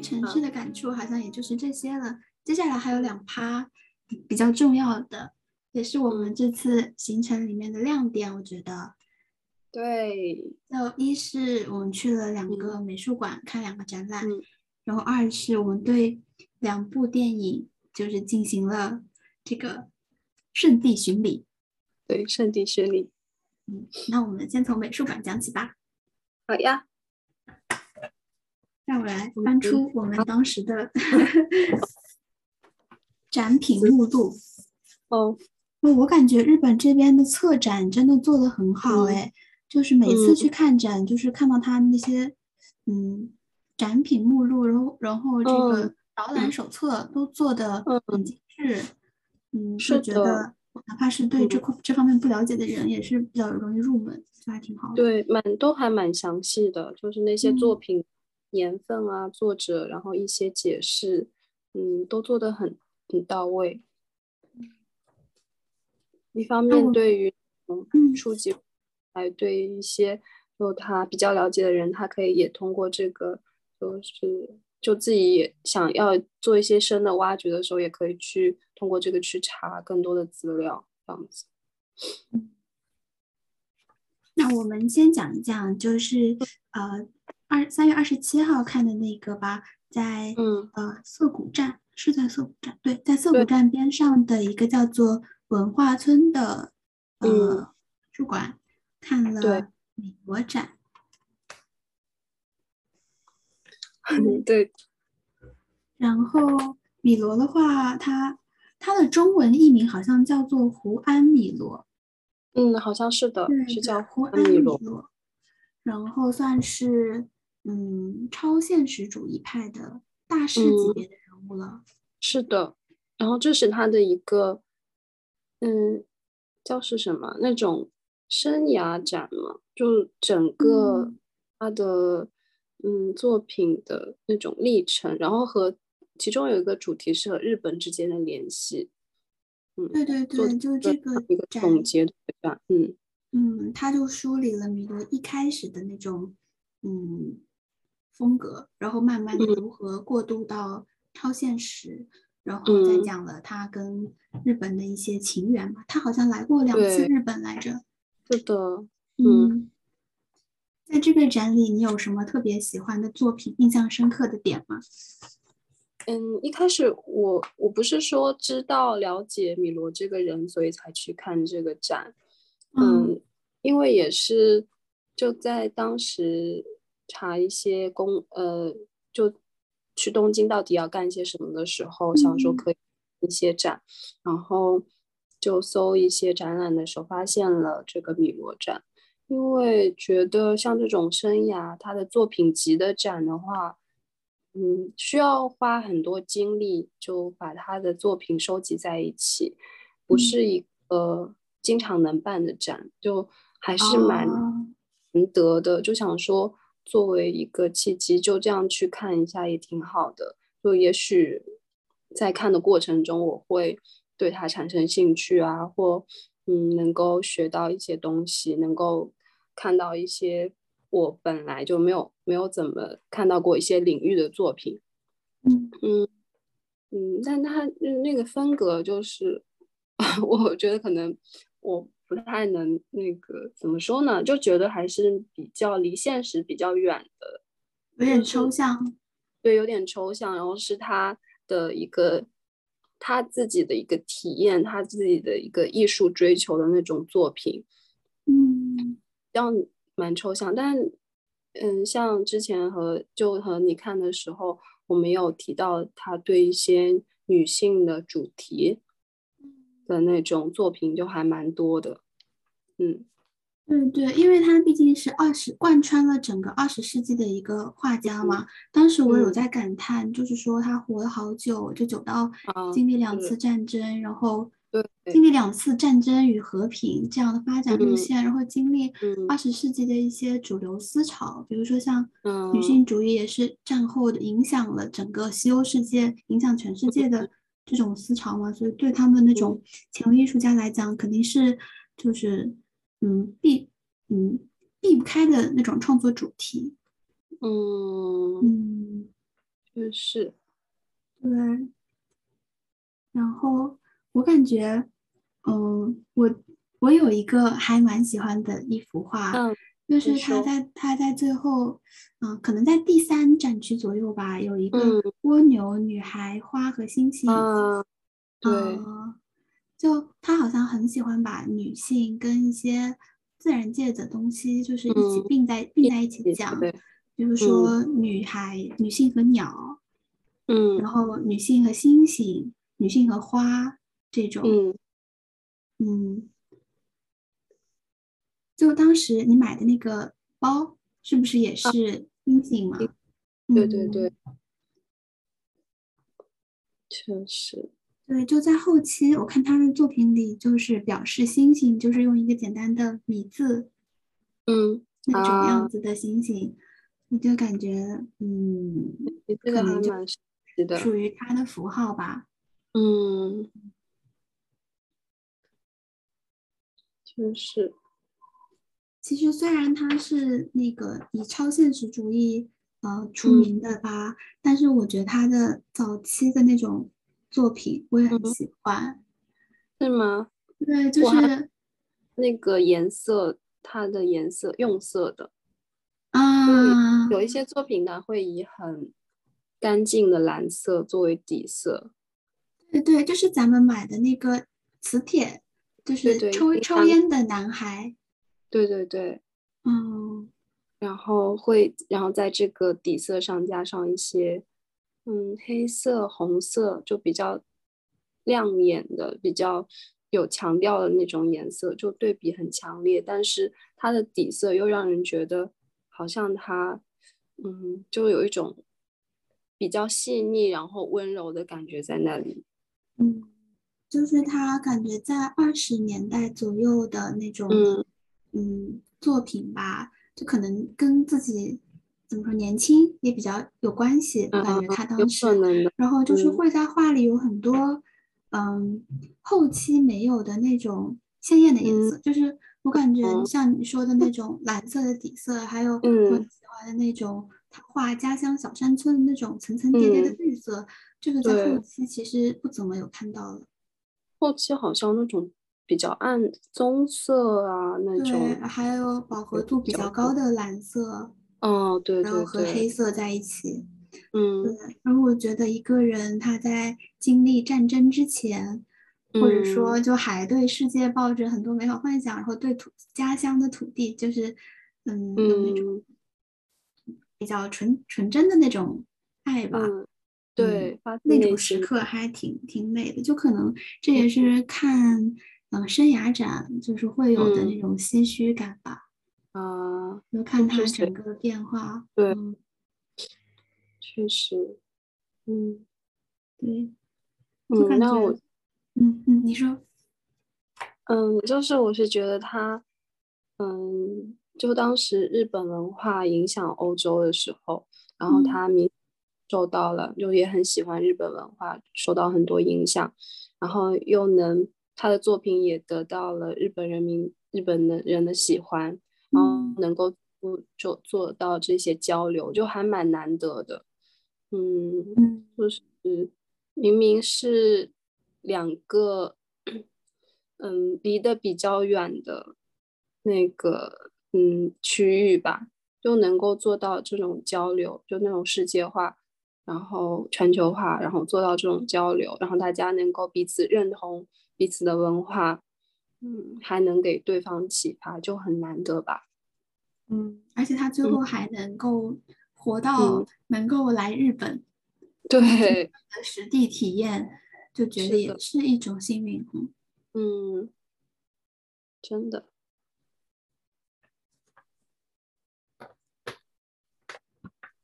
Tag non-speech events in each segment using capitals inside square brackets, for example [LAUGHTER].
于城市的感触好像也就是这些了。接下来还有两趴比较重要的，也是我们这次行程里面的亮点，我觉得。对，就一是我们去了两个美术馆看两个展览，然后二是我们对两部电影就是进行了这个圣地巡礼。对，圣地巡礼。嗯，那我们先从美术馆讲起吧。好呀。让我来翻出我们当时的 [LAUGHS] 展品目录。哦，我感觉日本这边的策展真的做的很好哎。就是每次去看展，就是看到他那些，嗯，展品目录，然后然后这个导览手册都做的很精致，嗯，是觉得哪怕是对这块这方面不了解的人，也是比较容易入门，就还挺好的。对，蛮都还蛮详细的，就是那些作品年份啊、作者，然后一些解释，嗯，都做的很很到位。一方面对于嗯初级。还对一些就他比较了解的人，他可以也通过这个，就是就自己也想要做一些深的挖掘的时候，也可以去通过这个去查更多的资料，这样子。那我们先讲一讲，就是呃二三月二十七号看的那个吧，在嗯呃涩谷站是在涩谷站对，在涩谷站边上的一个叫做文化村的呃美术馆。看了米罗展，[LAUGHS] 嗯对。然后米罗的话，它它的中文译名好像叫做胡安米罗。嗯，好像是的，是叫胡安米罗。然后算是嗯超现实主义派的大师级别的人物了。是的。然后这是他的一个嗯叫是什么那种。生涯展嘛，就整个他的嗯作品的那种历程，然后和其中有一个主题是和日本之间的联系，嗯，对对对，就这个一个总结展，嗯嗯，他就梳理了米罗一开始的那种嗯风格，然后慢慢的如何过渡到超现实，然后再讲了他跟日本的一些情缘嘛，他好像来过两次日本来着。是的，嗯，在这个展里，你有什么特别喜欢的作品、印象深刻的点吗？嗯，一开始我我不是说知道了解米罗这个人，所以才去看这个展。嗯，因为也是就在当时查一些公呃，就去东京到底要干些什么的时候，想说可以一些展，然后。就搜一些展览的时候，发现了这个米罗展，因为觉得像这种生涯他的作品集的展的话，嗯，需要花很多精力，就把他的作品收集在一起，不是一个经常能办的展，就还是蛮难得的。就想说，作为一个契机，就这样去看一下也挺好的。就也许在看的过程中，我会。对它产生兴趣啊，或嗯，能够学到一些东西，能够看到一些我本来就没有没有怎么看到过一些领域的作品，嗯嗯嗯，但他那个风格就是，[LAUGHS] 我觉得可能我不太能那个怎么说呢，就觉得还是比较离现实比较远的，有点抽象，对，有点抽象，然后是他的一个。他自己的一个体验，他自己的一个艺术追求的那种作品，嗯，这样蛮抽象。但嗯，像之前和就和你看的时候，我们有提到他对一些女性的主题的那种作品，就还蛮多的，嗯。对对，因为他毕竟是二十贯穿了整个二十世纪的一个画家嘛。当时我有在感叹，就是说他活了好久，就久到经历两次战争，然后经历两次战争与和平这样的发展路线，然后经历二十世纪的一些主流思潮，比如说像女性主义也是战后的影响了整个西欧世界，影响全世界的这种思潮嘛。所以对他们那种前卫艺术家来讲，肯定是就是。嗯，避嗯避不开的那种创作主题，嗯嗯，就是，对。然后我感觉，嗯，我我有一个还蛮喜欢的一幅画，嗯，就是他在他在最后，嗯，可能在第三展区左右吧，有一个蜗牛、女孩、花和星星，嗯，对，就他好像很喜欢把女性跟一些自然界的东西，就是一起并在并在一起讲，比如说女孩、女性和鸟，嗯，然后女性和星星。女性和花这种，嗯。嗯，就当时你买的那个包，是不是也是星星嘛？对对对，确实。对，就在后期，我看他的作品里，就是表示星星，就是用一个简单的米字，嗯，那种样子的星星，你就感觉，嗯，可能就属于他的符号吧。嗯，就是。其实虽然他是那个以超现实主义呃出名的吧，但是我觉得他的早期的那种作品我也很喜欢。是吗？对，就是那个颜色，它的颜色用色的啊，有一些作品呢会以很干净的蓝色作为底色。对对，就是咱们买的那个磁铁，就是抽抽烟的男孩。对对对，嗯，然后会，然后在这个底色上加上一些，嗯，黑色、红色，就比较亮眼的、比较有强调的那种颜色，就对比很强烈。但是它的底色又让人觉得好像它，嗯，就有一种比较细腻然后温柔的感觉在那里。嗯，就是他感觉在二十年代左右的那种，嗯，作品吧，就可能跟自己怎么说年轻也比较有关系。我感觉他当时，然后就是会在画里有很多，嗯，后期没有的那种鲜艳的颜色。就是我感觉像你说的那种蓝色的底色，还有我喜欢的那种他画家乡小山村的那种层层叠叠的绿色。这个在后期其实不怎么有看到了，后期好像那种比较暗棕色啊那种，对，还有饱和度比较高的蓝色，哦对，然后和黑色在一起，嗯，对。然后我觉得一个人他在经历战争之前，或者说就还对世界抱着很多美好幻想，然后对土家乡的土地就是嗯有那种比较纯纯真的那种爱吧。对，那种时刻还挺挺美的，就可能这也。是看嗯生涯展就是会有的那种唏嘘感吧。啊，就看他整个变化。对，确实，嗯，对，就感觉，嗯嗯，你说，嗯，就是我是觉得他，嗯，就当时日本文化影响欧洲的时候，然后他明。受到了，就也很喜欢日本文化，受到很多影响，然后又能他的作品也得到了日本人民、日本的人的喜欢，然后能够做做到这些交流，就还蛮难得的。嗯，就是明明是两个，嗯，离得比较远的那个嗯区域吧，就能够做到这种交流，就那种世界化。然后全球化，然后做到这种交流，然后大家能够彼此认同彼此的文化，嗯，还能给对方启发，就很难得吧。嗯，而且他最后还能够活到能够来日本，对，实地体验，就觉得也是一种幸运。嗯，真的。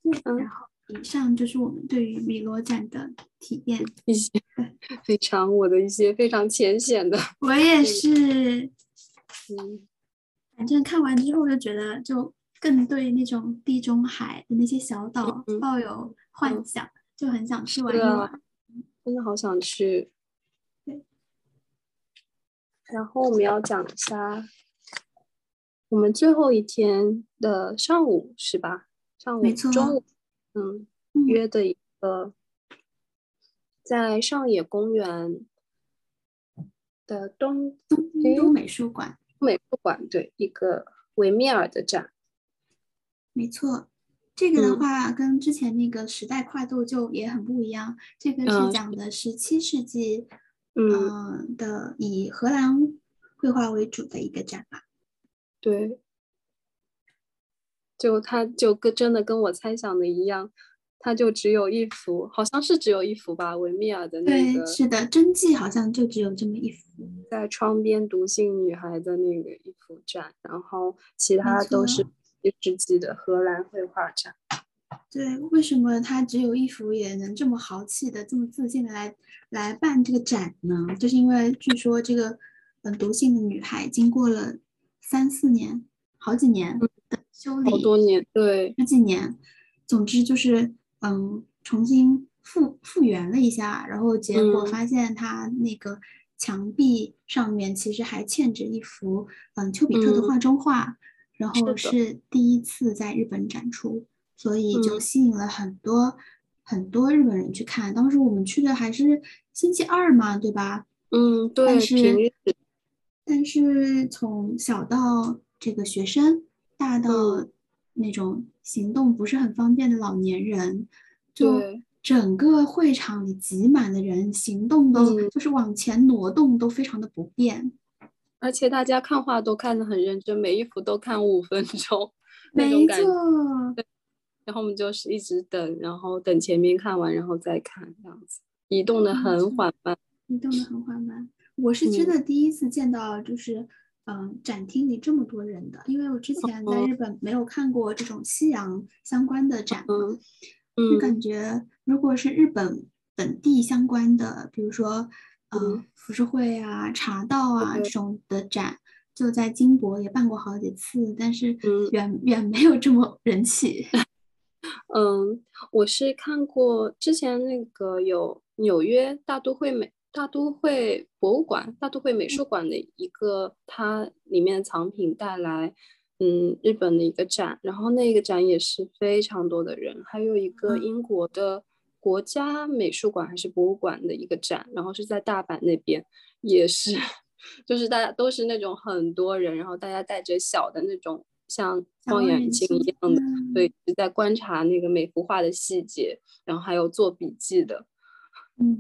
嗯然后。以上就是我们对于米罗展的体验，一些非常我的一些非常浅显的。我也是，嗯，反正看完之后就觉得，就更对那种地中海的那些小岛抱有幻想，就很想去玩一玩。真的好想去。对。然后我们要讲一下我们最后一天的上午，是吧？上午、中午。嗯，约的一个个在上野公园的东东京美术馆，美术馆对一个维米尔的展，没错。这个的话，跟之前那个时代跨度就也很不一样。这个是讲的十七世纪，嗯的以荷兰绘画为主的一个展吧。对，就它就跟真的跟我猜想的一样，它就只有一幅，好像是只有一幅吧，维米尔的那个。对，是的，真迹好像就只有这么一幅，在窗边独行女孩的那个一幅展，然后其他都是一。世纪的荷兰绘画展，对，为什么他只有一幅也能这么豪气的、这么自信的来来办这个展呢？就是因为据说这个嗯，毒性的女孩经过了三四年、好几年的修理，好多年，对，十几年，总之就是嗯，重新复复原了一下，然后结果发现他那个墙壁上面其实还嵌着一幅嗯，丘比特的画中画。然后是第一次在日本展出，所以就吸引了很多很多日本人去看。当时我们去的还是星期二嘛，对吧？嗯，对。但是但是从小到这个学生，大到那种行动不是很方便的老年人，就整个会场里挤满的人，行动都就是往前挪动都非常的不便。而且大家看画都看得很认真，每一幅都看五分钟，[LAUGHS] 没错。对，然后我们就是一直等，然后等前面看完，然后再看，这样子移动的很缓慢，移动的很缓慢。我是真的第一次见到，就是嗯，展厅里这么多人的，因为我之前在日本没有看过这种西洋相关的展，嗯，就感觉如果是日本本地相关的，比如说。嗯，浮世绘啊、茶道啊这种的展，就在金箔也办过好几次，但是远远没有这么人气。[LAUGHS] 嗯，我是看过之前那个有纽约大都会美大都会博物馆、大都会美术馆的一个，它里面的藏品带来，嗯，日本的一个展，然后那个展也是非常多的人，还有一个英国的。国家美术馆还是博物馆的一个展，然后是在大阪那边，也是，[LAUGHS] 就是大家都是那种很多人，然后大家带着小的那种像望远镜一样的，对，在观察那个每幅画的细节，然后还有做笔记的，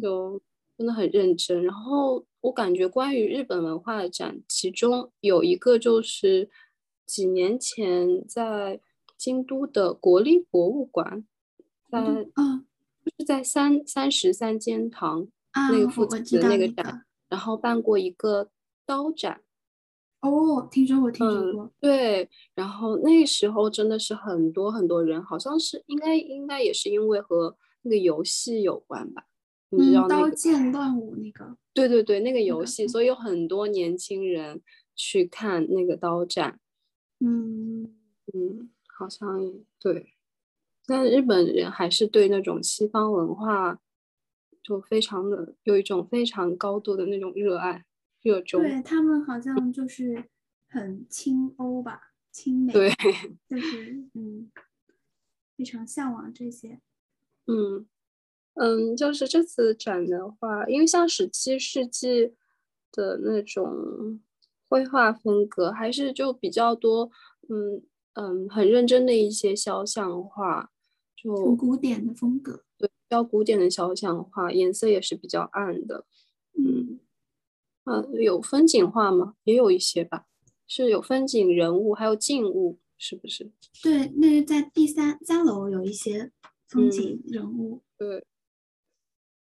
就真的很认真。然后我感觉关于日本文化的展，其中有一个就是几年前在京都的国立博物馆，在嗯，就。是在三三十三间堂那个附近的那个展，然后办过一个刀展。哦，听说过，听说过。对，然后那时候真的是很多很多人，好像是应该应该也是因为和那个游戏有关吧？你知道刀剑乱舞那个？对对对，那个游戏，所以有很多年轻人去看那个刀战。嗯嗯，好像对。但日本人还是对那种西方文化，就非常的有一种非常高度的那种热爱、热衷。对他们好像就是很亲欧吧，亲美。对，就是嗯，非常向往这些。[LAUGHS] 嗯嗯，就是这次展的话，因为像十七世纪的那种绘画风格，还是就比较多。嗯嗯，很认真的一些肖像画。就古典的风格，对，比较古典的肖像画，颜色也是比较暗的。嗯，啊，有风景画吗？也有一些吧，是有风景、人物，还有静物，是不是？对，那在第三三楼有一些风景人物，对，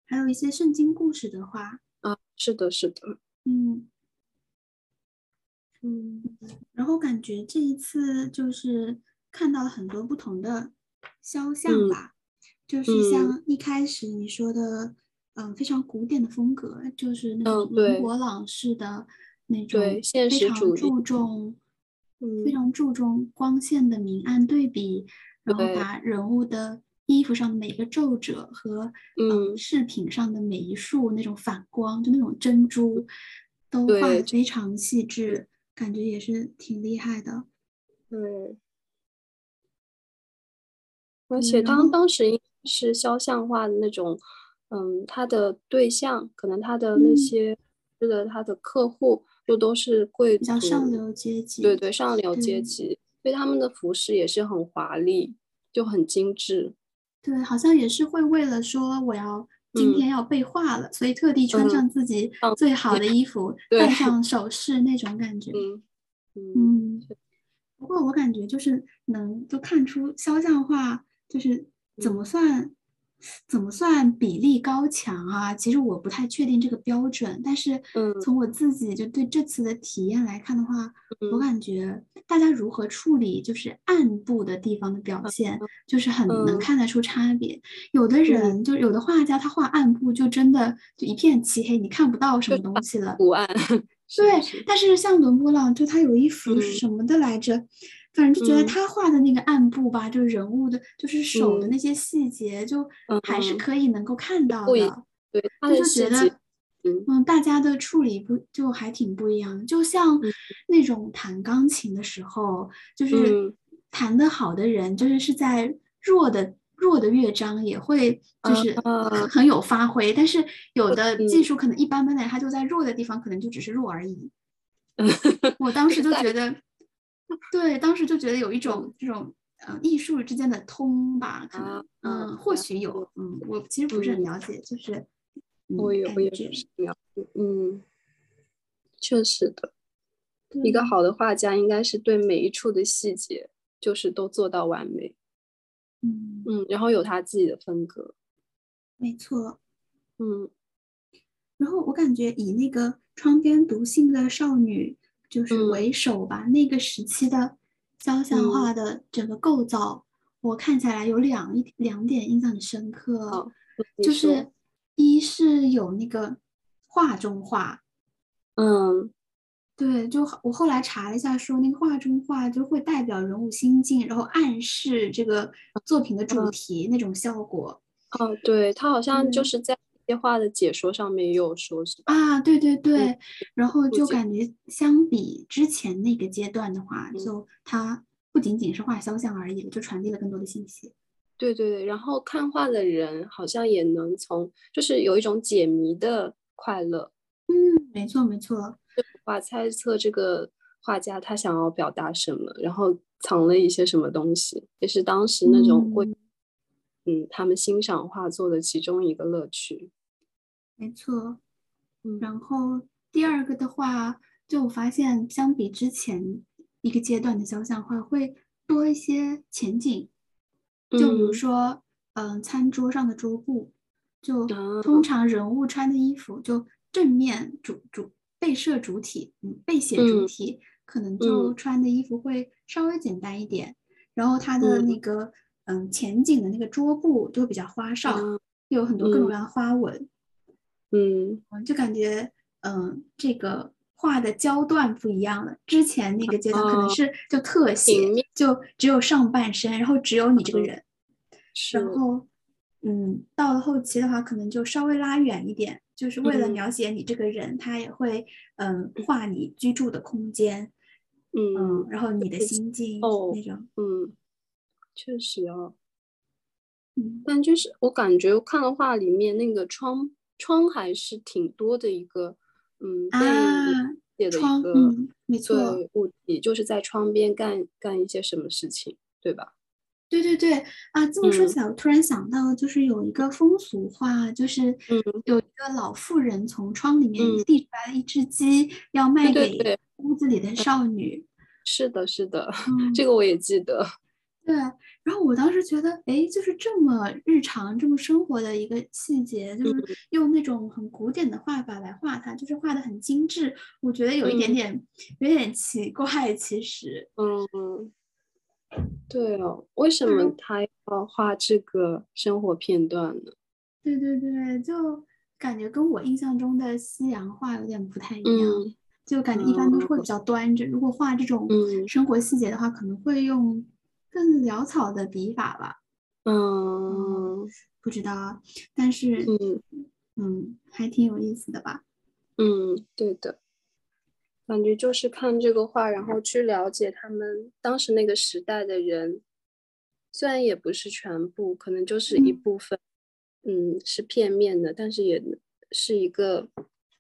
还有一些圣经故事的话。啊，是的，是的，嗯嗯，然后感觉这一次就是看到了很多不同的。肖像吧，就是像一开始你说的，嗯，非常古典的风格，就是那种伦勃朗式的那种，非常注重，非常注重光线的明暗对比，然后把人物的衣服上的每个皱褶和嗯饰品上的每一束那种反光，就那种珍珠，都画的非常细致，感觉也是挺厉害的。对。而且当当时是肖像画的那种，嗯，他的对象可能他的那些，这个他的客户就都是贵族，上流阶级，对对，上流阶级，所以他们的服饰也是很华丽，就很精致。对，好像也是会为了说我要今天要被画了，所以特地穿上自己最好的 [LAUGHS] 衣服，戴 [LAUGHS] 上首饰那种感觉。嗯，不过我感觉就是能就看出肖像画就是怎么算。怎么算比例高强啊？其实我不太确定这个标准，但是从我自己就对这次的体验来看的话，我感觉大家如何处理就是暗部的地方的表现，就是很能看得出差别。有的人就有的画家他画暗部就真的就一片漆黑，你看不到什么东西了。图案。[LAUGHS] 对，但是像伦勃朗就他有一幅什么的来着？反正就觉得他画的那个暗部吧，就是人物的，就是手的那些细节，就还是可以能够看到的。对，就是觉得，嗯，大家的处理不就还挺不一样的。就像那种弹钢琴的时候，就是弹得好的人，就是是在弱的弱的乐章也会就是 [LAUGHS] 很有发挥，但是有的技术可能一般般的，他就在弱的地方可能就只是弱而已。[LAUGHS] 我当时就觉得。对，当时就觉得有一种这种呃艺术之间的通吧，可能嗯或许有，嗯我其实不是很了解，就是我也我也不是了解，嗯，确实的，一个。好的画家应该是对每一处的细节就是都做到完美，嗯。嗯，然后有他自己的风格，没错，嗯，然后我感觉以那个窗边读信的少女。就是为首吧，那个时期的肖像画的整个构造，我看下来有两一两点印象很深刻，就是一是有那个画中画，嗯，对，就我后来查了一下，说那个画中画就会代表人物心境，然后暗示这个作品的主题那种效果。哦，对，它好像就是在。些画的解说上面也有说，是吧？啊，对对对，然后就感觉相比之前那个阶段的话，就它不仅仅是画肖像而已，就传递了更多的信息。对对对，然后看画的人好像也能从，就是有一种解谜的快乐。嗯，没错没错，画猜测这个画家他想要表达什么，然后藏了一些什么东西，也是当时那种会。嗯，他们欣赏画作的其中一个乐趣，没错。嗯然后第二个的话，就我发现相比之前一个阶段的肖像画，会多一些前景。就比如说，嗯，餐桌上的桌布，就通常人物穿的衣服，就正面主主被摄主体，嗯，背写主体，可能就穿的衣服会稍微简单一点。然后他的那个。嗯，前景的那个桌布就比较花哨，有很多各种各样的花纹。嗯，就感觉嗯，这个画的焦段不一样了。之前那个阶段可能是就特写，就只有上半身，然后只有你这个人。然后，嗯，到了后期的话，可能就稍微拉远一点，就是为了描写你这个人，他也会嗯画你居住的空间，嗯，然后你的心境那种，嗯。确实啊，嗯，但就是我感觉看的话，里面那个窗窗还是挺多的一个，嗯，被写的一个，没错，物体就是在窗边干干一些什么事情，对吧？对对对，啊，这么说起来，我突然想到，就是有一个风俗画，就是有一个老妇人从窗里面递出来一只鸡，要卖给屋子里的少女。是的，是的，这个我也记得。对，然后我当时觉得，哎，就是这么日常、这么生活的一个细节，就是用那种很古典的画法来画它，就是画的很精致。我觉得有一点点，有点奇怪，其实。嗯，对哦，为什么他要画这个生活片段呢？对对对，就感觉跟我印象中的西洋画有点不太一样，就感觉一般都是会比较端着。如果画这种生活细节的话，可能会用。更潦草的笔法吧，嗯，不知道，但是嗯嗯，还挺有意思的吧？嗯，对的，感觉就是看这个画，然后去了解他们当时那个时代的人，虽然也不是全部，可能就是一部分，嗯，是片面的，但是也是一个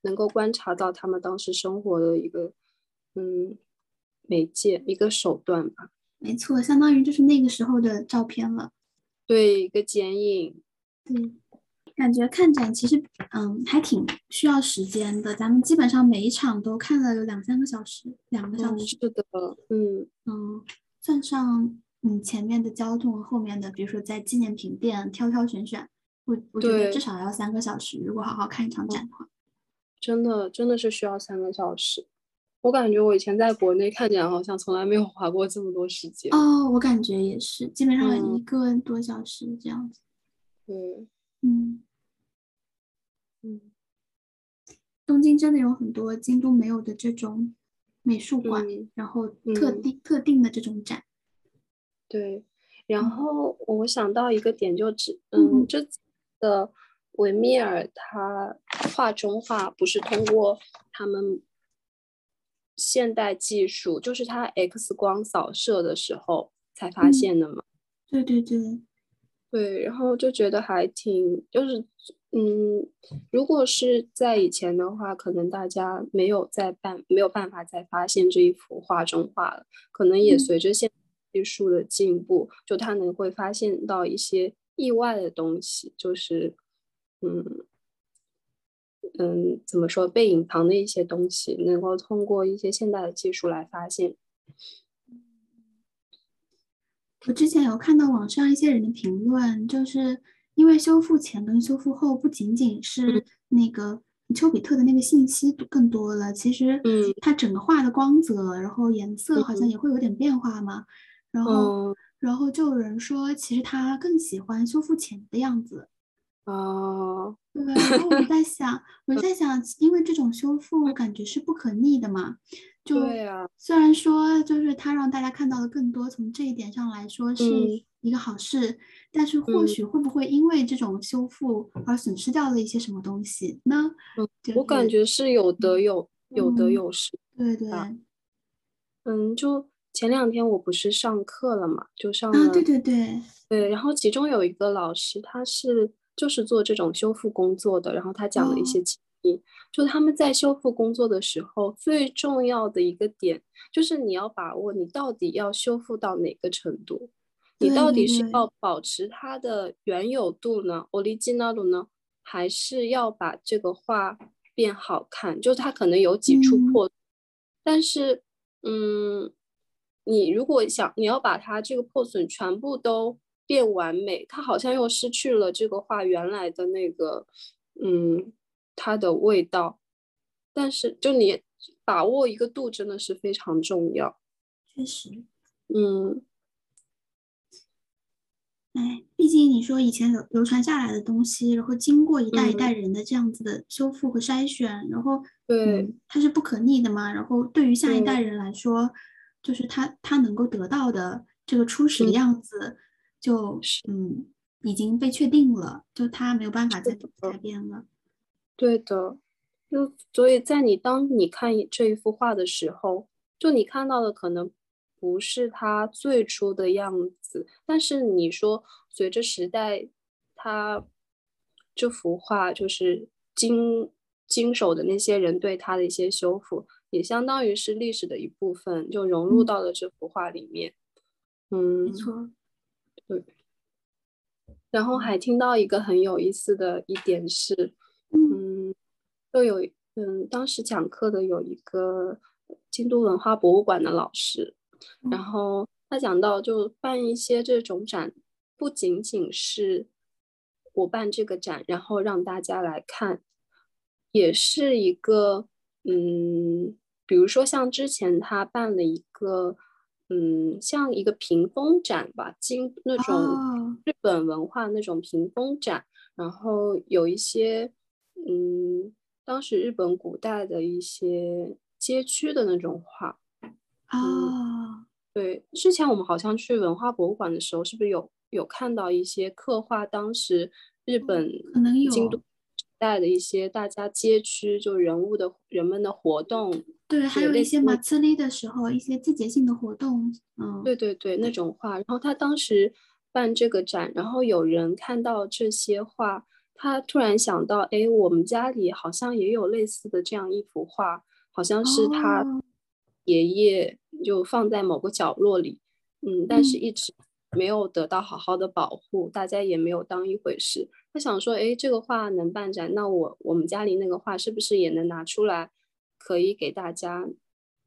能够观察到他们当时生活的一个，嗯，媒介一个手段吧。没错，相当于就是那个时候的照片了。对，一个剪影。对，感觉看展其实，嗯，还挺需要时间的。咱们基本上每一场都看了有两三个小时，两个小时。是的，嗯嗯，算上。嗯，前面的交通，后面的，比如说在纪念品店挑挑选选，我我觉得至少要三个小时。如果好好看一场展的话，真的真的是需要三个小时。我感觉我以前在国内看见，好像从来没有花过这么多时间。哦，我感觉也是，基本上一个多小时这样子。对，嗯嗯，东京真的有很多京都没有的这种美术馆，然后特定特定的这种展。对，然后我想到一个点，就只嗯，这的维米尔他画中画不是通过他们现代技术，就是它 X 光扫射的时候才发现的嘛？对对对，对，然后就觉得还挺，就是嗯，如果是在以前的话，可能大家没有再办，没有办法再发现这一幅画中画了，可能也随着现。技术的进步，就他能会发现到一些意外的东西，就是，嗯嗯，怎么说被隐藏的一些东西，能够通过一些现代的技术来发现。我之前有看到网上一些人的评论，就是因为修复前跟修复后不仅仅是那个丘比特的那个信息更多了，其实，嗯，它整个画的光泽，然后颜色好像也会有点变化嘛。然后，然后就有人说，其实他更喜欢修复前的样子。哦，对。然后我在想，我在想，因为这种修复感觉是不可逆的嘛。就对呀。虽然说，就是它让大家看到的更多，从这一点上来说是一个好事，但是或许会不会因为这种修复而损失掉了一些什么东西呢？我感觉是有得有有得有失。对对。嗯，就。前两天我不是上课了嘛，就上了，对对对对，然后其中有一个老师，他是就是做这种修复工作的，然后他讲了一些经验，就他们在修复工作的时候，最重要的一个点就是你要把握你到底要修复到哪个程度，你到底是要保持它的原有度呢，original 呢，还是要把这个画变好看？就它可能有几处破，但是嗯。你如果想你要把它这个破损全部都变完美，它好像又失去了这个画原来的那个，嗯，它的味道。但是就你把握一个度真的是非常重要。确实，嗯，哎，毕竟你说以前流流传下来的东西，然后经过一代一代人的这样子的修复和筛选，然后对，它是不可逆的嘛。然后对于下一代人来说。就是他，他能够得到的这个初始的样子，就嗯已经被确定了，就他没有办法再改变了。对的，就所以在你当你看这一幅画的时候，就你看到的可能不是他最初的样子，但是你说随着时代，他这幅画就是经经手的那些人对他的一些修复。也相当于是历史的一部分，就融入到了这幅画里面。嗯，没错，对。然后还听到一个很有意思的一点是，嗯，就有嗯，当时讲课的有一个京都文化博物馆的老师，然后他讲到，就办一些这种展，不仅仅是我办这个展，然后让大家来看，也是一个嗯。比如说，像之前他办了一个，嗯，像一个屏风展吧，经那种日本文化那种屏风展，然后有一些，嗯，当时日本古代的一些街区的那种画。啊，对，之前我们好像去文化博物馆的时候，是不是有有看到一些刻画当时日本可能有京都代的一些大家街区就人物的人们的活动。对，还有一些马自立的时候，一些季节性的活动，嗯，对对对，那种画。然后他当时办这个展，然后有人看到这些画，他突然想到，哎，我们家里好像也有类似的这样一幅画，好像是他爷爷就放在某个角落里，嗯，但是一直没有得到好好的保护，大家也没有当一回事。他想说，哎，这个画能办展，那我我们家里那个画是不是也能拿出来，可以给大家，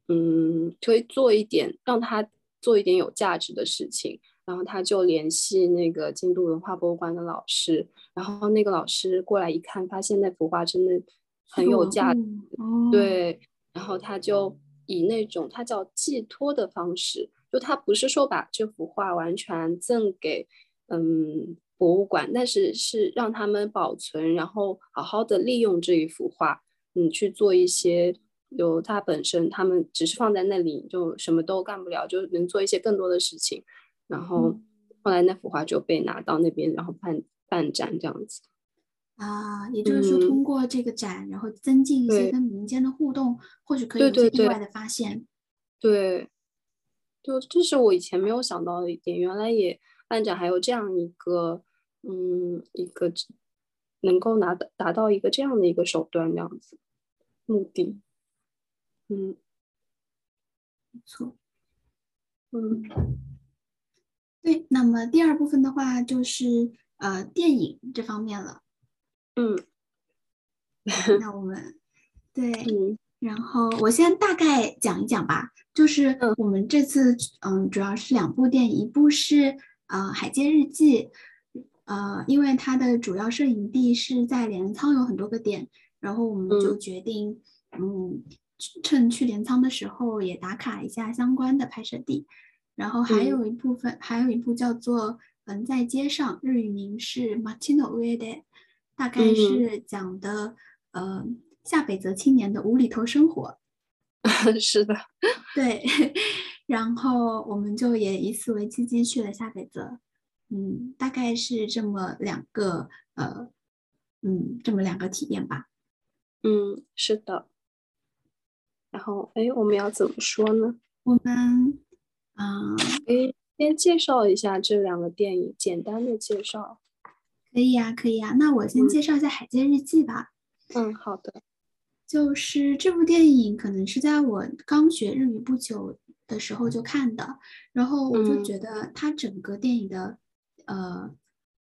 嗯，可以做一点，让他做一点有价值的事情。然后他就联系那个京都文化博物馆的老师，然后那个老师过来一看，发现那幅画真的很有价值，对，然后他就以那种他叫寄托的方式，就他不是说把这幅画完全赠给，嗯。博物馆，但是是让他们保存，然后好好的利用这一幅画，嗯，去做一些有它本身，他们只是放在那里就什么都干不了，就能做一些更多的事情。然后后来那幅画就被拿到那边，然后办办展这样子。啊，也就是说通过这个展，然后增进一些跟民间的互动，或许可以有些意外的发现。对，就这是我以前没有想到的一点，原来也漫展还有这样一个。嗯，一个能够拿的达到一个这样的一个手段，这样子目的，嗯，没错，嗯，对。那么第二部分的话，就是呃电影这方面了，嗯，那我们对，然后我先大概讲一讲吧，就是我们这次嗯主要是两部电影，一部是呃《海街日记》。呃，因为它的主要摄影地是在镰仓，有很多个点，然后我们就决定，嗯，趁去镰仓的时候也打卡一下相关的拍摄地。然后还有一部分，还有一部叫做《人在街上》，日语名是《Matino Ueda》，大概是讲的呃下北泽青年的无厘头生活。[LAUGHS] 是的，[LAUGHS] 对。[LAUGHS] 然后我们就也以此为契机去了下北泽。嗯，大概是这么两个呃，嗯，这么两个体验吧。嗯，是的。然后，哎，我们要怎么说呢？我们，啊，哎，先介绍一下这两个电影，简单的介绍。可以呀，可以呀。那我先介绍一下《海街日记》吧。嗯，好的。就是这部电影，可能是在我刚学日语不久的时候就看的，然后我就觉得它整个电影的。呃，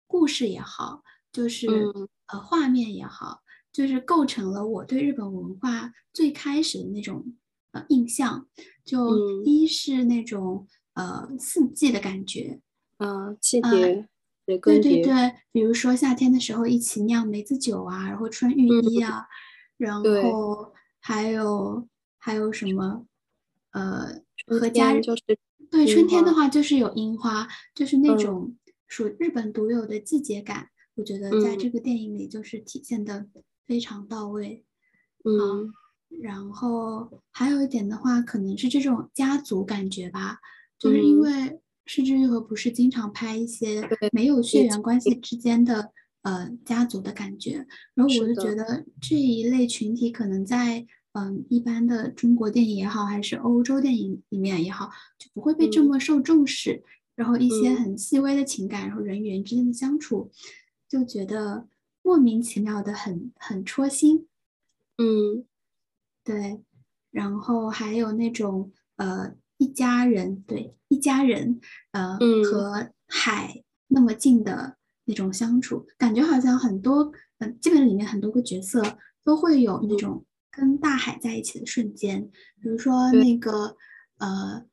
故事也好，就是呃画面也好，就是构成了我对日本文化最开始的那种呃印象。就一是那种呃四季的感觉，嗯，季节，对对对，比如说夏天的时候一起酿梅子酒啊，然后穿浴衣啊，然后还有还有什么呃和家人就是对春天的话就是有樱花，就是那种。属日本独有的季节感，我觉得在这个电影里就是体现的非常到位。嗯，然后还有一点的话，可能是这种家族感觉吧，就是因为失之愈合不是经常拍一些没有血缘关系之间的呃家族的感觉，然后我就觉得这一类群体可能在嗯一般的中国电影也好，还是欧洲电影里面也好，就不会被这么受重视。然后一些很细微的情感，然后人与人之间的相处，就觉得莫名其妙的很很戳心。嗯，对。然后还有那种呃一家人，对一家人，呃和海那么近的那种相处，感觉好像很多，嗯，基本里面很多个角色都会有那种跟大海在一起的瞬间，比如说那个呃。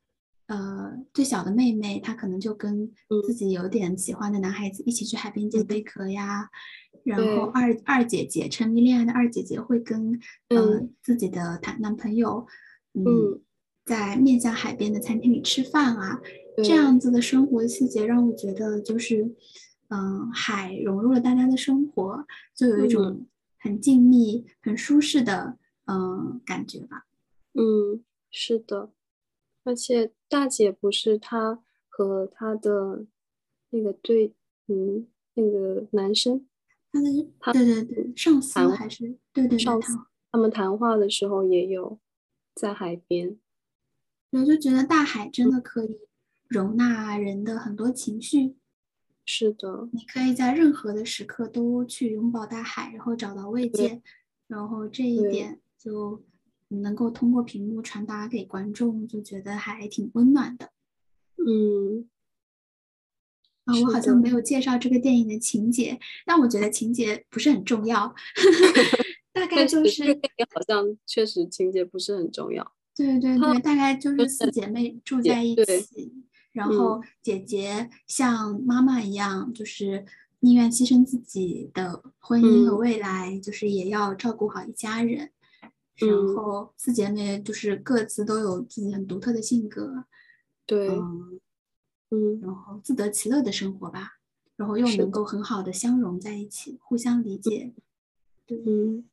呃，最小的妹妹她可能就跟自己有点喜欢的男孩子一起去海边捡贝壳呀，然后二二姐姐沉迷恋爱的二姐姐会跟呃自己的谈男朋友，嗯，在面向海边的餐厅里吃饭啊，这样子的生活细节让我觉得就是，嗯，海融入了大家的生活，就有一种很静谧、很舒适的嗯感觉吧。嗯，是的。而且大姐不是她和她的那个对，嗯，那个男生，他的对对对上司还是对对上司，他们谈话的时候也有在海边，我就觉得大海真的可以容纳人的很多情绪，是的，你可以在任何的时刻都去拥抱大海，然后找到慰藉，然后这一点就能够通过屏幕传达给观众，就觉得还挺温暖的。嗯，啊，我好像没有介绍这个电影的情节，但我觉得情节不是很重要，[LAUGHS] 大概就是好像确实情节不是很重要。对对对，大概就是四姐妹住在一起。然后姐姐像妈妈一样，就是宁愿牺牲自己的婚姻和未来，就是也要照顾好一家人。然后四姐妹就是各自都有自己很独特的性格，对，嗯，然后自得其乐的生活吧。然后又能够很好的相融在一起，互相理解。嗯，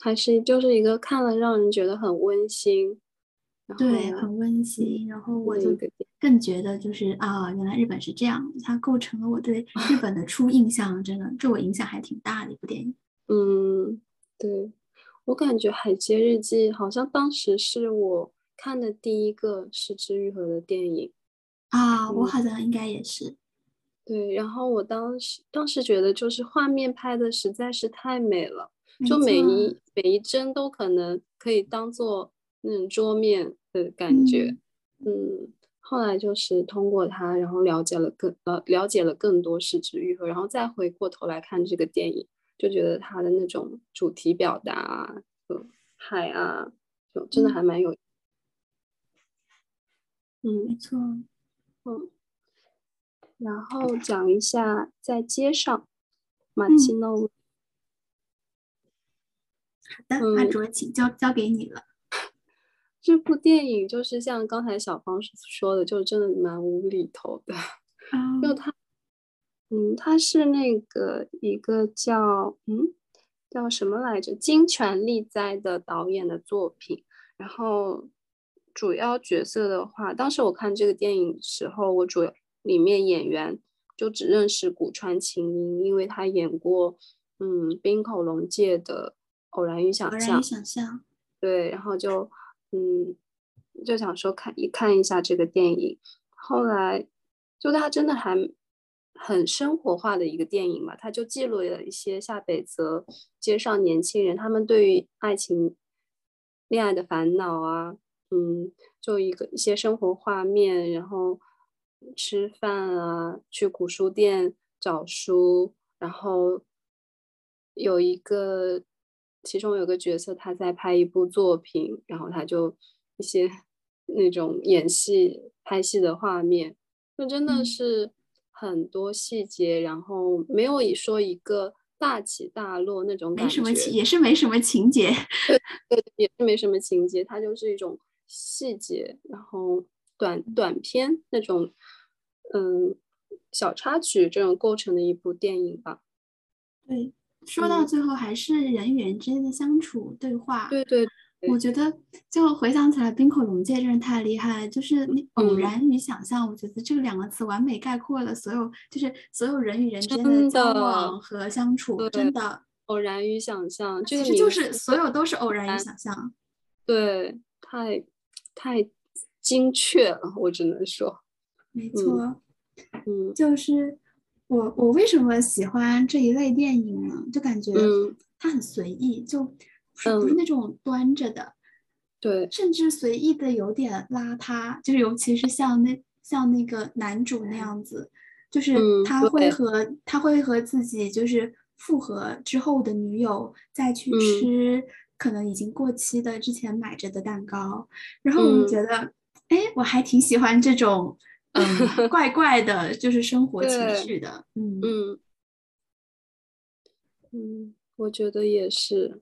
还是就是一个看了让人觉得很温馨。对，很温馨。然后我就更觉得，就是啊，原来日本是这样，它构成了我对日本的初印象。真的，对我影响还挺大的一部电影。嗯，对我感觉《海街日记》好像当时是我看的第一个是枝裕和的电影啊，我好像应该也是。对，然后我当时当时觉得，就是画面拍的实在是太美了，就每一每一帧都可能可以当做。那种桌面的感觉，嗯，后来就是通过他，然后了解了更呃了解了更多是指愈合，然后再回过头来看这个电影，就觉得他的那种主题表达啊，海啊，就真的还蛮有，嗯，没错，嗯，然后讲一下在街上，马奇诺，好的，阿卓，请交交给你了。这部电影就是像刚才小芳说的，就真的蛮无厘头的。[LAUGHS] 就他，嗯，他是那个一个叫嗯叫什么来着金泉利哉的导演的作品。然后主要角色的话，当时我看这个电影时候，我主要里面演员就只认识古川琴音，因为他演过嗯冰口龙介的《偶然与想象》。偶然与想象。对，然后就。嗯，就想说看一看一下这个电影，后来就它真的还很生活化的一个电影嘛，它就记录了一些下北泽街上年轻人他们对于爱情、恋爱的烦恼啊，嗯，就一个一些生活画面，然后吃饭啊，去古书店找书，然后有一个。其中有个角色，他在拍一部作品，然后他就一些那种演戏、拍戏的画面，就真的是很多细节，然后没有以说一个大起大落那种感觉，没什么情，也是没什么情节，[LAUGHS] 对，也是没什么情节，它就是一种细节，然后短短片那种，嗯，小插曲这种构成的一部电影吧，对。说到最后，还是人与人之间的相处对话。对对，我觉得就回想起来，冰口龙介真是太厉害了。就是你偶然与想象，我觉得这两个词完美概括了所有，就是所有人与人之间的交往和相处。真的，偶然与想象，其实就是所有都是偶然与想象。对，太太精确了，我只能说。没错，嗯，就是。我我为什么喜欢这一类电影呢？就感觉它很随意，就不是不是那种端着的，对，甚至随意的有点邋遢，就是尤其是像那像那个男主那样子，就是他会和他会和自己就是复合之后的女友再去吃可能已经过期的之前买着的蛋糕，然后我就觉得，哎，我还挺喜欢这种。[LAUGHS] 嗯，怪怪的，就是生活情绪的，嗯。嗯。嗯，我觉得也是，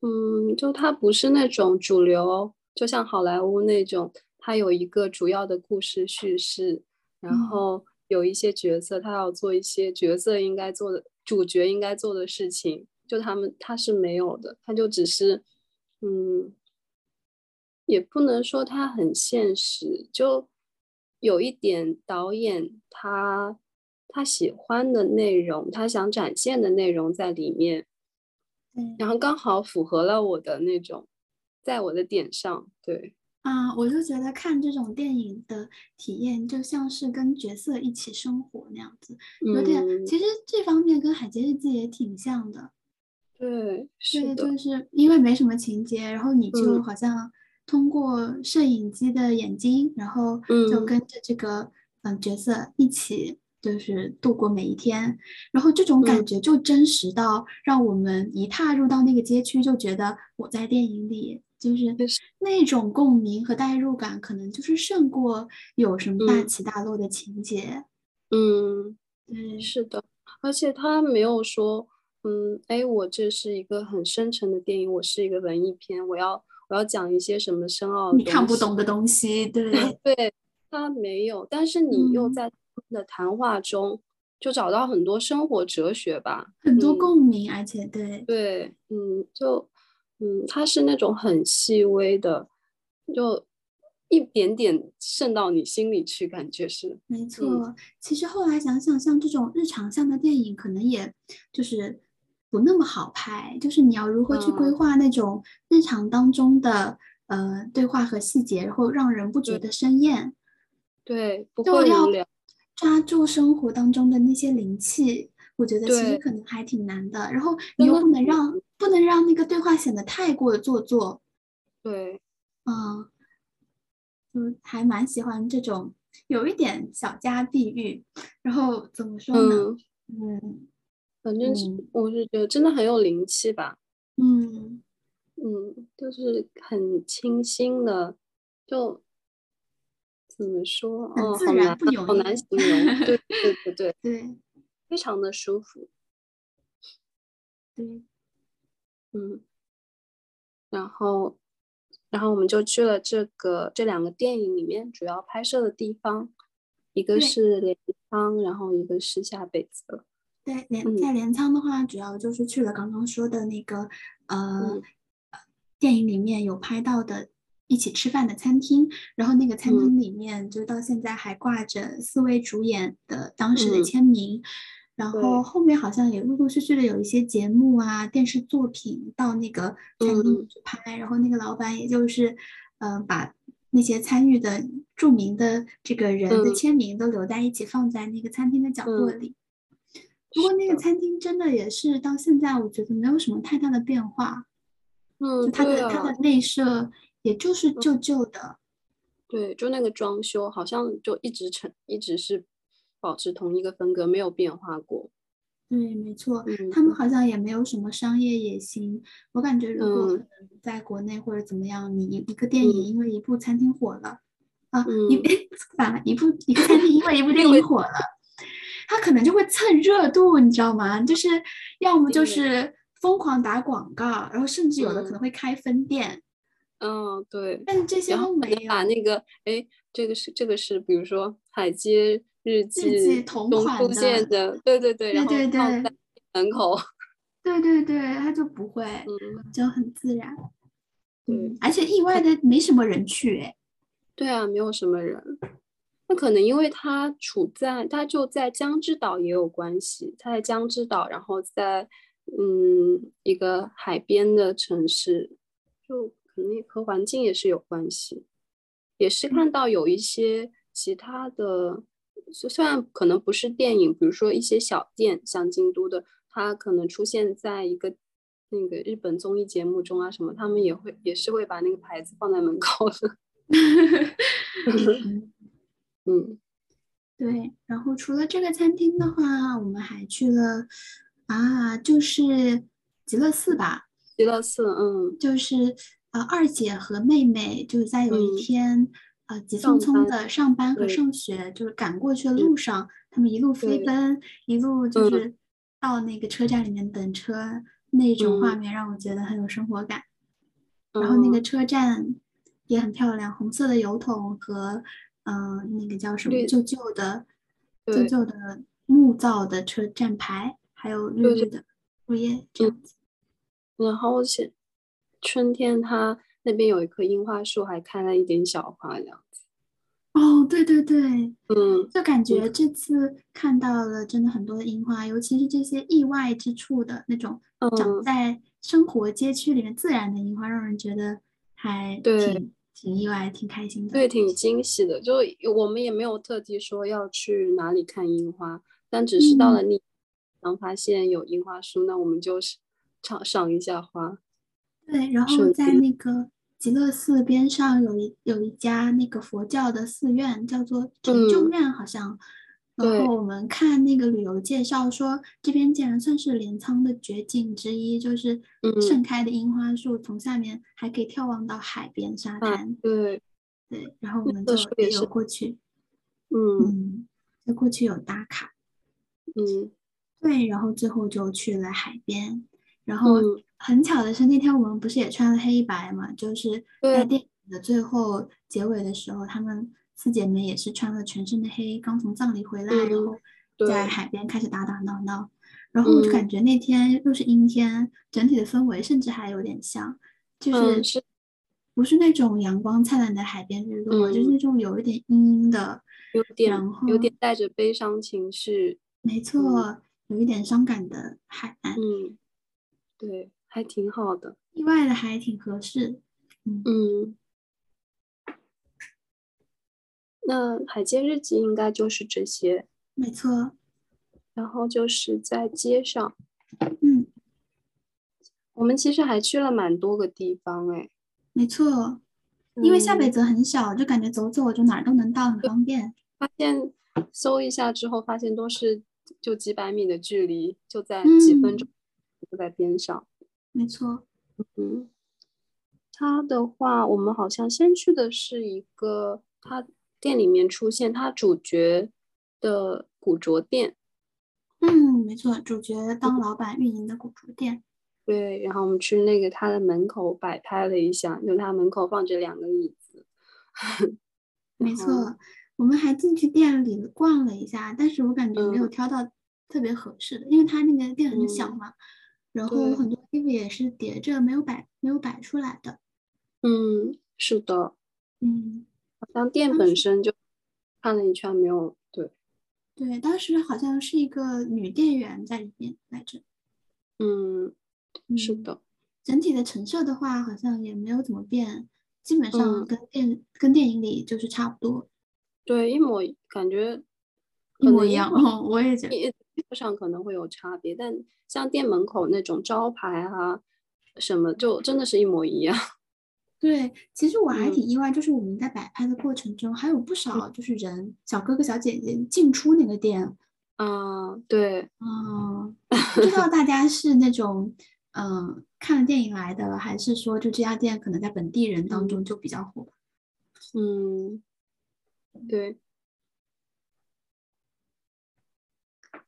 嗯，就它不是那种主流，就像好莱坞那种，它有一个主要的故事叙事，然后有一些角色，他要做一些角色应该做的，主角应该做的事情，就他们他是没有的，他就只是，嗯，也不能说他很现实，就。有一点导演他他喜欢的内容，他想展现的内容在里面，然后刚好符合了我的那种，在我的点上，对，啊，我就觉得看这种电影的体验，就像是跟角色一起生活那样子，有点。其实这方面跟《海街日记》也挺像的。对，对，就是因为没什么情节，然后你就好像通过摄影机的眼睛，然后就跟着这个嗯角色一起，就是度过每一天。然后这种感觉就真实到让我们一踏入到那个街区，就觉得我在电影里。就是那种共鸣和代入感，可能就是胜过有什么大起大落的情节。嗯，对，是的，而且他没有说，嗯，哎，我这是一个很深沉的电影，我是一个文艺片，我要我要讲一些什么深奥你看不懂的东西。对，[LAUGHS] 对，他没有，但是你又在他们的谈话中就找到很多生活哲学吧，很多共鸣，而且对对，嗯，就。嗯，他是那种很细微的，就一点点渗到你心里去，感觉是没错。其实后来想想，像这种日常向的电影，可能也就是不那么好拍。就是你要如何去规划那种日常当中的呃对话和细节，然后让人不觉得生厌。对，不会无聊。抓住生活当中的那些灵气，我觉得其实可能还挺难的。然后你又不能让。不能让那个对话显得太过的做作。对，嗯，就还蛮喜欢这种有一点小家碧玉。然后怎么说呢？嗯，反正是我是觉得真的很有灵气吧。嗯嗯，就是很清新的，就怎么说？很自然，不好难形容。对 [LAUGHS] 对对对对，非常的舒服。对。嗯，然后，然后我们就去了这个这两个电影里面主要拍摄的地方，一个是镰仓，然后一个是下北泽。对，镰在镰仓的话，主要就是去了刚刚说的那个呃，电影里面有拍到的一起吃饭的餐厅，然后那个餐厅里面就到现在还挂着四位主演的当时的签名。然后后面好像也陆陆续续的有一些节目啊、电视作品到那个餐厅去拍，然后那个老板也就是，呃，把那些参与的著名的这个人的签名都留在一起，放在那个餐厅的角落里。不过那个餐厅真的也是到现在，我觉得没有什么太大的变化。嗯，它的它的内设也就是旧旧的。对，就那个装修好像就一直成，一直是。保持同一个风格，没有变化过。对，没错，他们好像也没有什么商业野心。我感觉，如果在国内或者怎么样，你一一个电影因为一部餐厅火了，啊，一反 [LAUGHS] 了，一部一个餐厅因为一部电影火了，他可能就会蹭热度，你知道吗？就是要么就是疯狂打广告，然后甚至有的可能会开分店。嗯，对。但这些都没有。把那个，哎，这个是这个是，比如说海街。日记同款的，对对对，然后放在门口，对 [LAUGHS] 对对，他就不会，就很自然，嗯，而且意外的没什么人去，哎，对啊，没有什么人，那可能因为他处在，他就在江之岛也有关系，他在江之岛，然后在嗯一个海边的城市，就可能和环境也是有关系，也是看到有一些其他的。虽然可能不是电影，比如说一些小店，像京都的，它可能出现在一个那个日本综艺节目中啊什么，他们也会也是会把那个牌子放在门口的。[LAUGHS] [LAUGHS] [LAUGHS] 嗯，对。然后除了这个餐厅的话，我们还去了啊，就是极乐寺吧。极乐寺，嗯，就是呃二姐和妹妹就是在有一天。呃，急匆匆的上班和上学，就是赶过去的路上，他们一路飞奔，一路就是到那个车站里面等车，那种画面让我觉得很有生活感。然后那个车站也很漂亮，红色的油桶和嗯，那个叫什么旧旧的、旧旧的木造的车站牌，还有绿绿的树叶这样子。然后是春天，它。那边有一棵樱花树，还开了一点小花，这样子。哦，对对对，嗯，就感觉这次看到了真的很多的樱花，尤其是这些意外之处的那种长在生活街区里面自然的樱花，让人觉得还挺挺意外，挺开心的。对，挺惊喜的。就我们也没有特地说要去哪里看樱花，但只是到了那，然后发现有樱花树，那我们就赏赏一下花。对，然后在那个极乐寺边上有一有一家那个佛教的寺院，叫做成就院，好像。然后我们看那个旅游介绍说，这边竟然算是镰仓的绝景之一，就是盛开的樱花树，从下面还可以眺望到海边沙滩。对对，然后我们就也有过去，嗯，就过去有打卡。嗯，对，然后最后就去了海边。然后很巧的是，那天我们不是也穿了黑白嘛？就是在电影的最后结尾的时候，他们。四姐妹也是穿了全身的黑，刚从葬礼回来，然后在海边开始打打闹闹，然后我就感觉那天又是阴天，整体的氛围甚至还有点像，就是不是那种阳光灿烂的海边日落，就是那种有一点阴阴的，有点有点带着悲伤情绪，没错，有一点伤感的海岸，嗯，对，还挺好的，意外的还挺合适，嗯。那海街日记应该就是这些，没错。然后就是在街上，嗯，我们其实还去了蛮多个地方，哎，没错。因为下北泽很小，就感觉走走就哪儿都能到，很方便。发现搜一下之后，发现都是就几百米的距离，就在几分钟就在边上。没错，嗯，他的话，我们好像先去的是一个他。店里面出现他主角的古着店，嗯，没错，主角当老板运营的古着店。对，然后我们去那个他的门口摆拍了一下，就他门口放着两个椅子。没错，我们还进去店里逛了一下，但是我感觉没有挑到特别合适的，因为他那个店很小嘛，然后很多衣服也是叠着，没有摆，没有摆出来的。嗯，是的，嗯。好像店本身就看了一圈，没有对，对，当时好像是一个女店员在里面来着。嗯，是的。整体的陈设的话，好像也没有怎么变，基本上跟电跟电影里就是差不多。对，一模感觉一模一样。哦 [LAUGHS] 我也觉得上可能会有差别，但像店门口那种招牌啊什么，就真的是一模一样。对，其实我还挺意外，就是我们在摆拍的过程中，还有不少就是人小哥哥小姐姐进出那个店。嗯，对，嗯，不知道大家 [LAUGHS] 是那种嗯看了电影来的，还是说就这家店可能在本地人当中就比较火。嗯，对。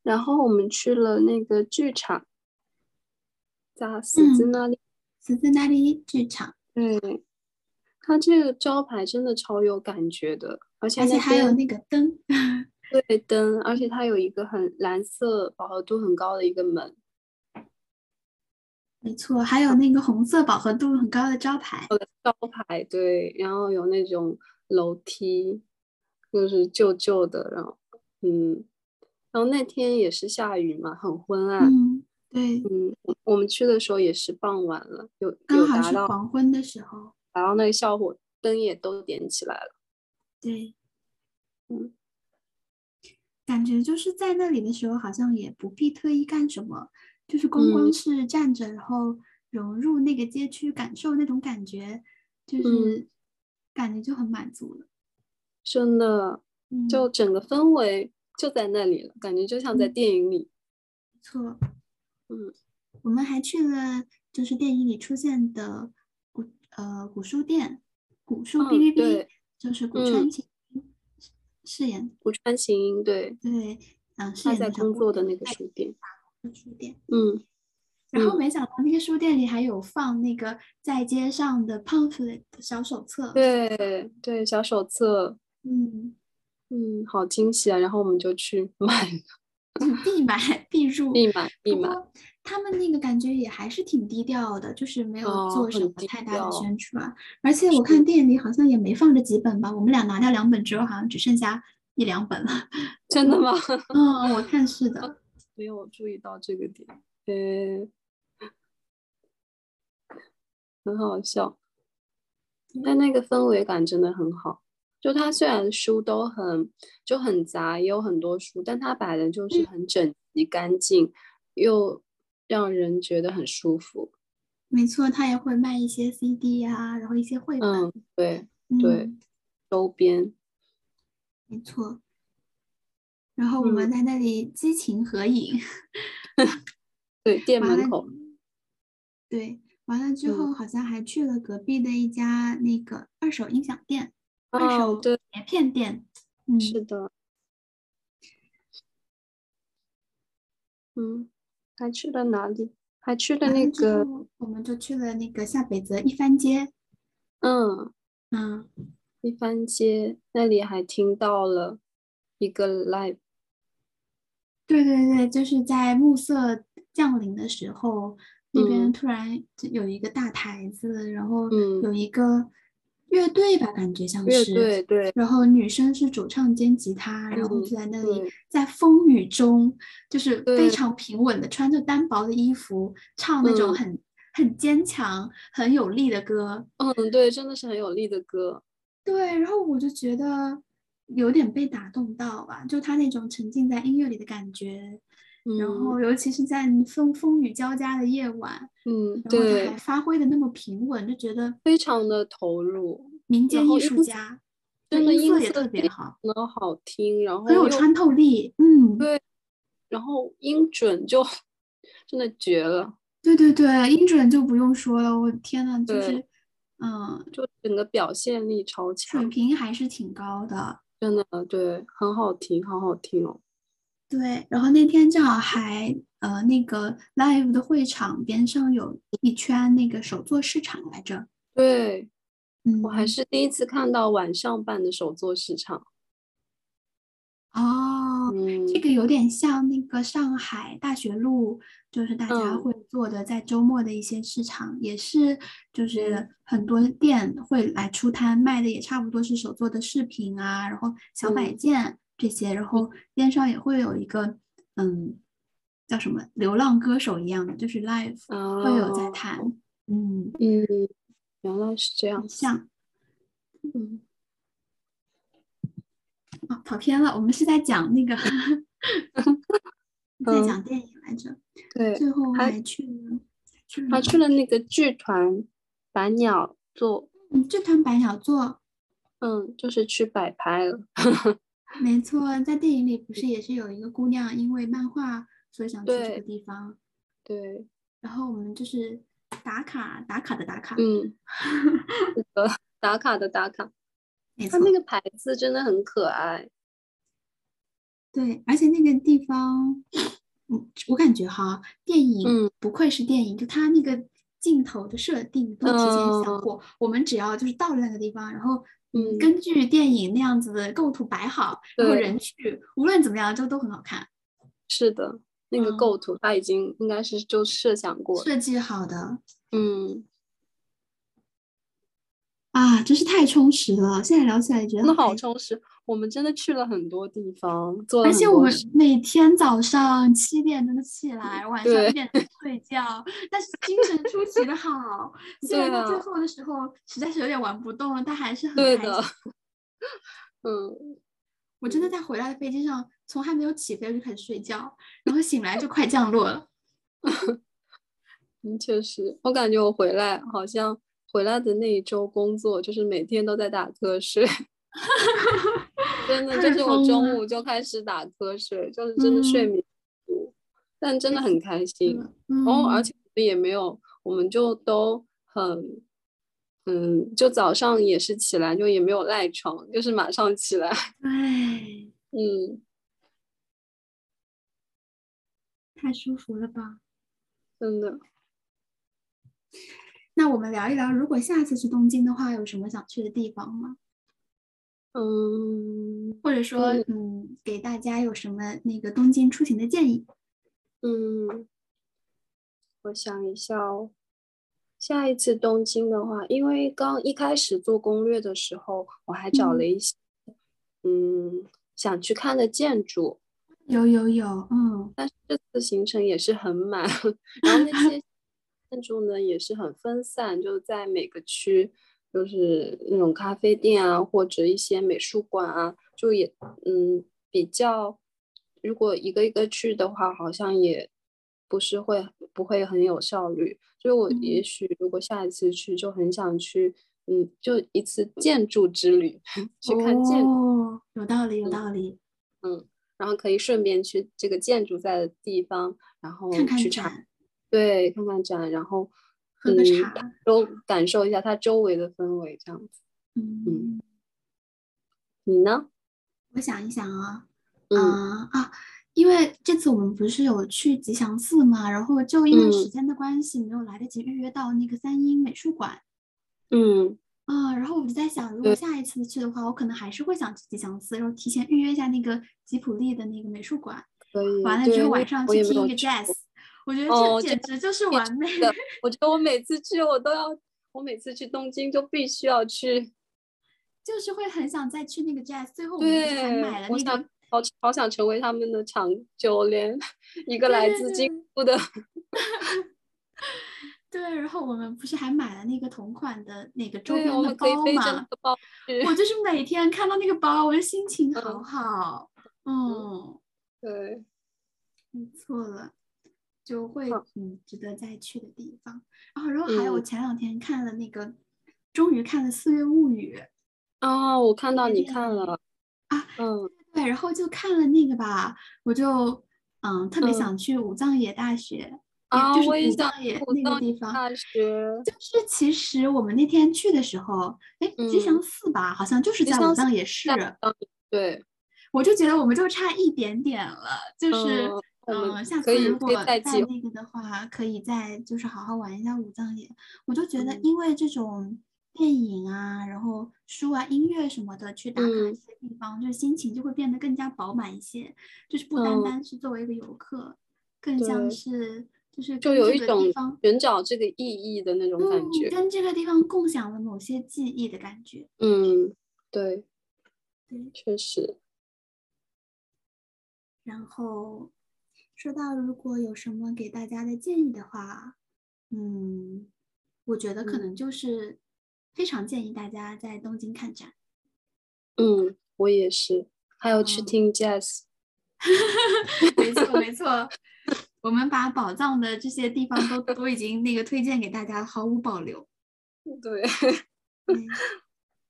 然后我们去了那个剧场，在十字那里，十字那里剧场。对，它这个招牌真的超有感觉的，而且而且还有那个灯，[LAUGHS] 对灯，而且它有一个很蓝色、饱和度很高的一个门，没错，还有那个红色饱和度很高的招牌，招牌对，然后有那种楼梯，就是旧旧的，然后嗯，然后那天也是下雨嘛，很昏暗。对，嗯，我们去的时候也是傍晚了，有刚好是黄昏的时候，然后那个效果灯也都点起来了。对，嗯，感觉就是在那里的时候，好像也不必特意干什么，就是光光是站着，然后融入那个街区，感受那种感觉，就是感觉就很满足了。真的，就整个氛围就在那里了，感觉就像在电影里。没错。嗯，我们还去了，就是电影里出现的古呃古书店，古书哔哔哔，就是古川琴饰演古川琴，对对，嗯，饰演在工作的那个书店，书店，嗯，然后没想到那个书店里还有放那个在街上的 pamphlet 小手册，对对，小手册，嗯。嗯，好惊喜啊！然后我们就去买了。必买必入，必买必买。他们那个感觉也还是挺低调的，就是没有做什么太大的宣传。而且我看店里好像也没放着几本吧，我们俩拿掉两本之后，好像只剩下一两本了。[LAUGHS] 真的吗？嗯，我看是的。[LAUGHS] 没有注意到这个点，呃，很好笑。但那个氛围感真的很好。就它虽然书都很就很杂，也有很多书，但它摆的就是很整齐干净，又让人觉得很舒服。没错，他也会卖一些 CD 啊，然后一些绘本。嗯，对对，周边。没错。然后我们在那里激情合影。[LAUGHS] [LAUGHS] 对，店门口。对，完了之后好像还去了隔壁的一家那个二手音响店。二手碟片店，嗯，是的，嗯，还去了哪里？还去了那个，我们就去了那个下北泽一番街，嗯。嗯，一番街那里还听到了一个 live，对对对，就是在暮色降临的时候，那边突然有一个大台子，然后有一个。乐队吧，感觉像是。对对。然后女生是主唱兼吉他，然后就在那里，在风雨中，就是非常平稳的穿着单薄的衣服，唱那种很很坚强、很有力的歌。嗯，对，真的是很有力的歌。对，然后我就觉得有点被打动到吧，就他那种沉浸在音乐里的感觉。然后，尤其是在风风雨交加的夜晚，嗯，对，还发挥的那么平稳，就觉得非常的投入。民间艺术家，真的音色也特别好，很好听，然后很有穿透力，嗯，对，然后音准就真的绝了。对对对，音准就不用说了，我天呐，就是，嗯，就整个表现力超强，水平还是挺高的，真的，对，很好听，好好听哦。对，然后那天正好还呃，那个 live 的会场边上有一圈那个手作市场来着。对，嗯，我还是第一次看到晚上办的手作市场。哦，这个有点像那个上海大学路，就是大家会做的在周末的一些市场，也是就是很多店会来出摊卖的，也差不多是手做的饰品啊，然后小摆件。这些，然后边上也会有一个，嗯，叫什么流浪歌手一样的，就是 live 会有在弹，嗯。嗯，原来是这样，像，嗯，哦，跑偏了，我们是在讲那个，[LAUGHS] 在讲电影来着，对，最后还去了，还去了那个剧团百鸟座，嗯，剧团百鸟座，嗯，就是去摆拍了。[LAUGHS] 没错，在电影里不是也是有一个姑娘因为漫画所以想去这个地方，对。然后我们就是打卡打卡的打卡，嗯，打卡的打卡。[LAUGHS] 它那个牌子真的很可爱。对，而且那个地方，嗯，我感觉哈，电影不愧是电影，就它那个镜头的设定都提前想过，我们只要就是到了那个地方，然后。嗯，根据电影那样子的构图摆好，然后人去，无论怎么样，就都很好看。是的，那个构图他已经应该是就设想过、设计好的。嗯。啊，真是太充实了！现在聊起来觉得真的好充实。我们真的去了很多地方，做而且我们每天早上七点钟起来，晚上一点钟睡觉，但是精神出奇的好。[LAUGHS] 虽然到最后的时候实在是有点玩不动了，但还是很开心。嗯，我真的在回来的飞机上，从还没有起飞就开始睡觉，然后醒来就快降落了。[LAUGHS] 嗯，确实，我感觉我回来好像。回来的那一周工作就是每天都在打瞌睡，真的 [LAUGHS] 就是我中午就开始打瞌睡，就是真的睡眠不足，但真的很开心。然后而且也没有，我们就都很，嗯，就早上也是起来就也没有赖床，就是马上起来。对，[LAUGHS] 嗯，太舒服了吧，真的。那我们聊一聊，如果下次去东京的话，有什么想去的地方吗？嗯，或者说，嗯，给大家有什么那个东京出行的建议？嗯，我想一下哦，下一次东京的话，因为刚一开始做攻略的时候，我还找了一些，嗯，想去看的建筑。有有有，嗯，但是这次行程也是很满，[LAUGHS] 然后那些。建筑呢也是很分散，就在每个区，就是那种咖啡店啊，或者一些美术馆啊，就也嗯比较，如果一个一个去的话，好像也不是会不会很有效率。所以我也许如果下一次去，就很想去，嗯，就一次建筑之旅，[LAUGHS] 去看建筑，有道理，有道理，嗯，然后可以顺便去这个建筑在的地方，然后去展，对，看看展，然后。喝个茶，都感受一下它周围的氛围，这样子。嗯，你呢？我想一想啊，嗯啊，因为这次我们不是有去吉祥寺嘛，然后就因为时间的关系，没有来得及预约到那个三英美术馆。嗯啊，然后我就在想，如果下一次去的话，我可能还是会想去吉祥寺，然后提前预约一下那个吉普力的那个美术馆。可以。完了之后晚上去听一个 jazz。我觉得这简直就是完美的。[LAUGHS] 我觉得我每次去，我都要，我每次去东京就必须要去，就是会很想再去那个 Jazz。最后我们还买了那个，好好想成为他们的长久连一个来自京都的。[LAUGHS] 对，然后我们不是还买了那个同款的那个周边的包嘛？我就是每天看到那个包，我就心情好好。嗯，对，没错了。就会嗯。值得再去的地方，然后然后还有我前两天看了那个，终于看了《四月物语》哦，我看到你看了啊，嗯。对，然后就看了那个吧，我就嗯特别想去武藏野大学啊，就是武藏野那个地方，大。学就。是其实我们那天去的时候，哎吉祥寺吧，好像就是在武藏野市，对，我就觉得我们就差一点点了，就是。嗯，下次如果再那个的话，可以再就是好好玩一下武藏野。我就觉得，因为这种电影啊，然后书啊、音乐什么的，去打卡一些地方，就是心情就会变得更加饱满一些。就是不单单是作为一个游客，更像是就是就有一种寻找这个意义的那种感觉，跟这个地方共享了某些记忆的感觉。嗯，对，对，确实。然后。说到如果有什么给大家的建议的话，嗯，我觉得可能就是非常建议大家在东京看展。嗯，我也是，还有去听 jazz。[LAUGHS] 没错没错，[LAUGHS] 我们把宝藏的这些地方都都已经那个推荐给大家，毫无保留。[LAUGHS] 对，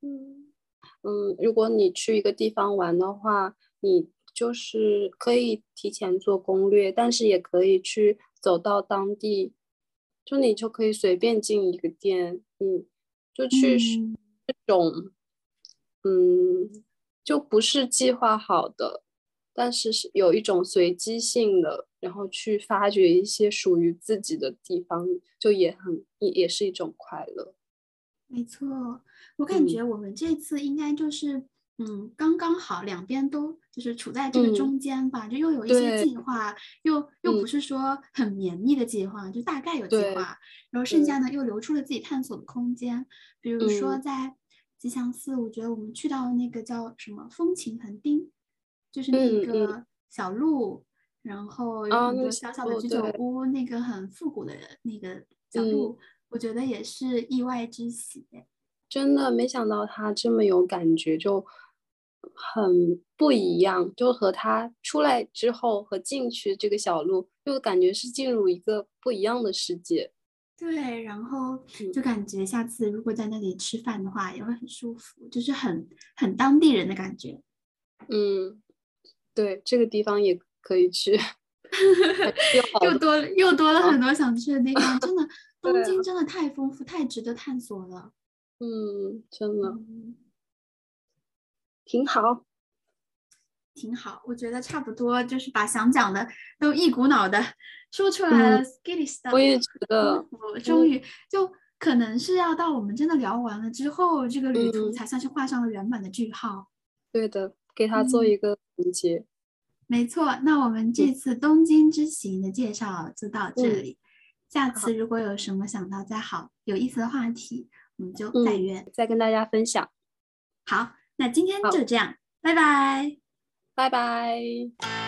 嗯嗯，如果你去一个地方玩的话，你。就是可以提前做攻略，但是也可以去走到当地，就你就可以随便进一个店，嗯，就去这种，嗯，就不是计划好的，但是是有一种随机性的，然后去发掘一些属于自己的地方，就也很也也是一种快乐。没错，我感觉我们这次应该就是。嗯，刚刚好，两边都就是处在这个中间吧，就又有一些计划，又又不是说很绵密的计划，就大概有计划，然后剩下呢又留出了自己探索的空间。比如说在吉祥寺，我觉得我们去到那个叫什么风情横丁，就是那个小路，然后有很多小小的居酒屋，那个很复古的那个小路，我觉得也是意外之喜。真的没想到它这么有感觉，就。很不一样，就和他出来之后和进去这个小路，就感觉是进入一个不一样的世界。对，然后就感觉下次如果在那里吃饭的话，也会很舒服，就是很很当地人的感觉。嗯，对，这个地方也可以去，[LAUGHS] 又多又多了很多想去的地方。真的，[LAUGHS] 东京真的太丰富，太值得探索了。嗯，真的。挺好，挺好，我觉得差不多，就是把想讲的都一股脑的说出来了。我也觉得，我终于就可能是要到我们真的聊完了之后，这个旅途才算是画上了圆满的句号。对的，给他做一个总结。没错，那我们这次东京之行的介绍就到这里。下次如果有什么想到再好有意思的话题，我们就再约，再跟大家分享。好。那今天就这样，拜拜，拜拜。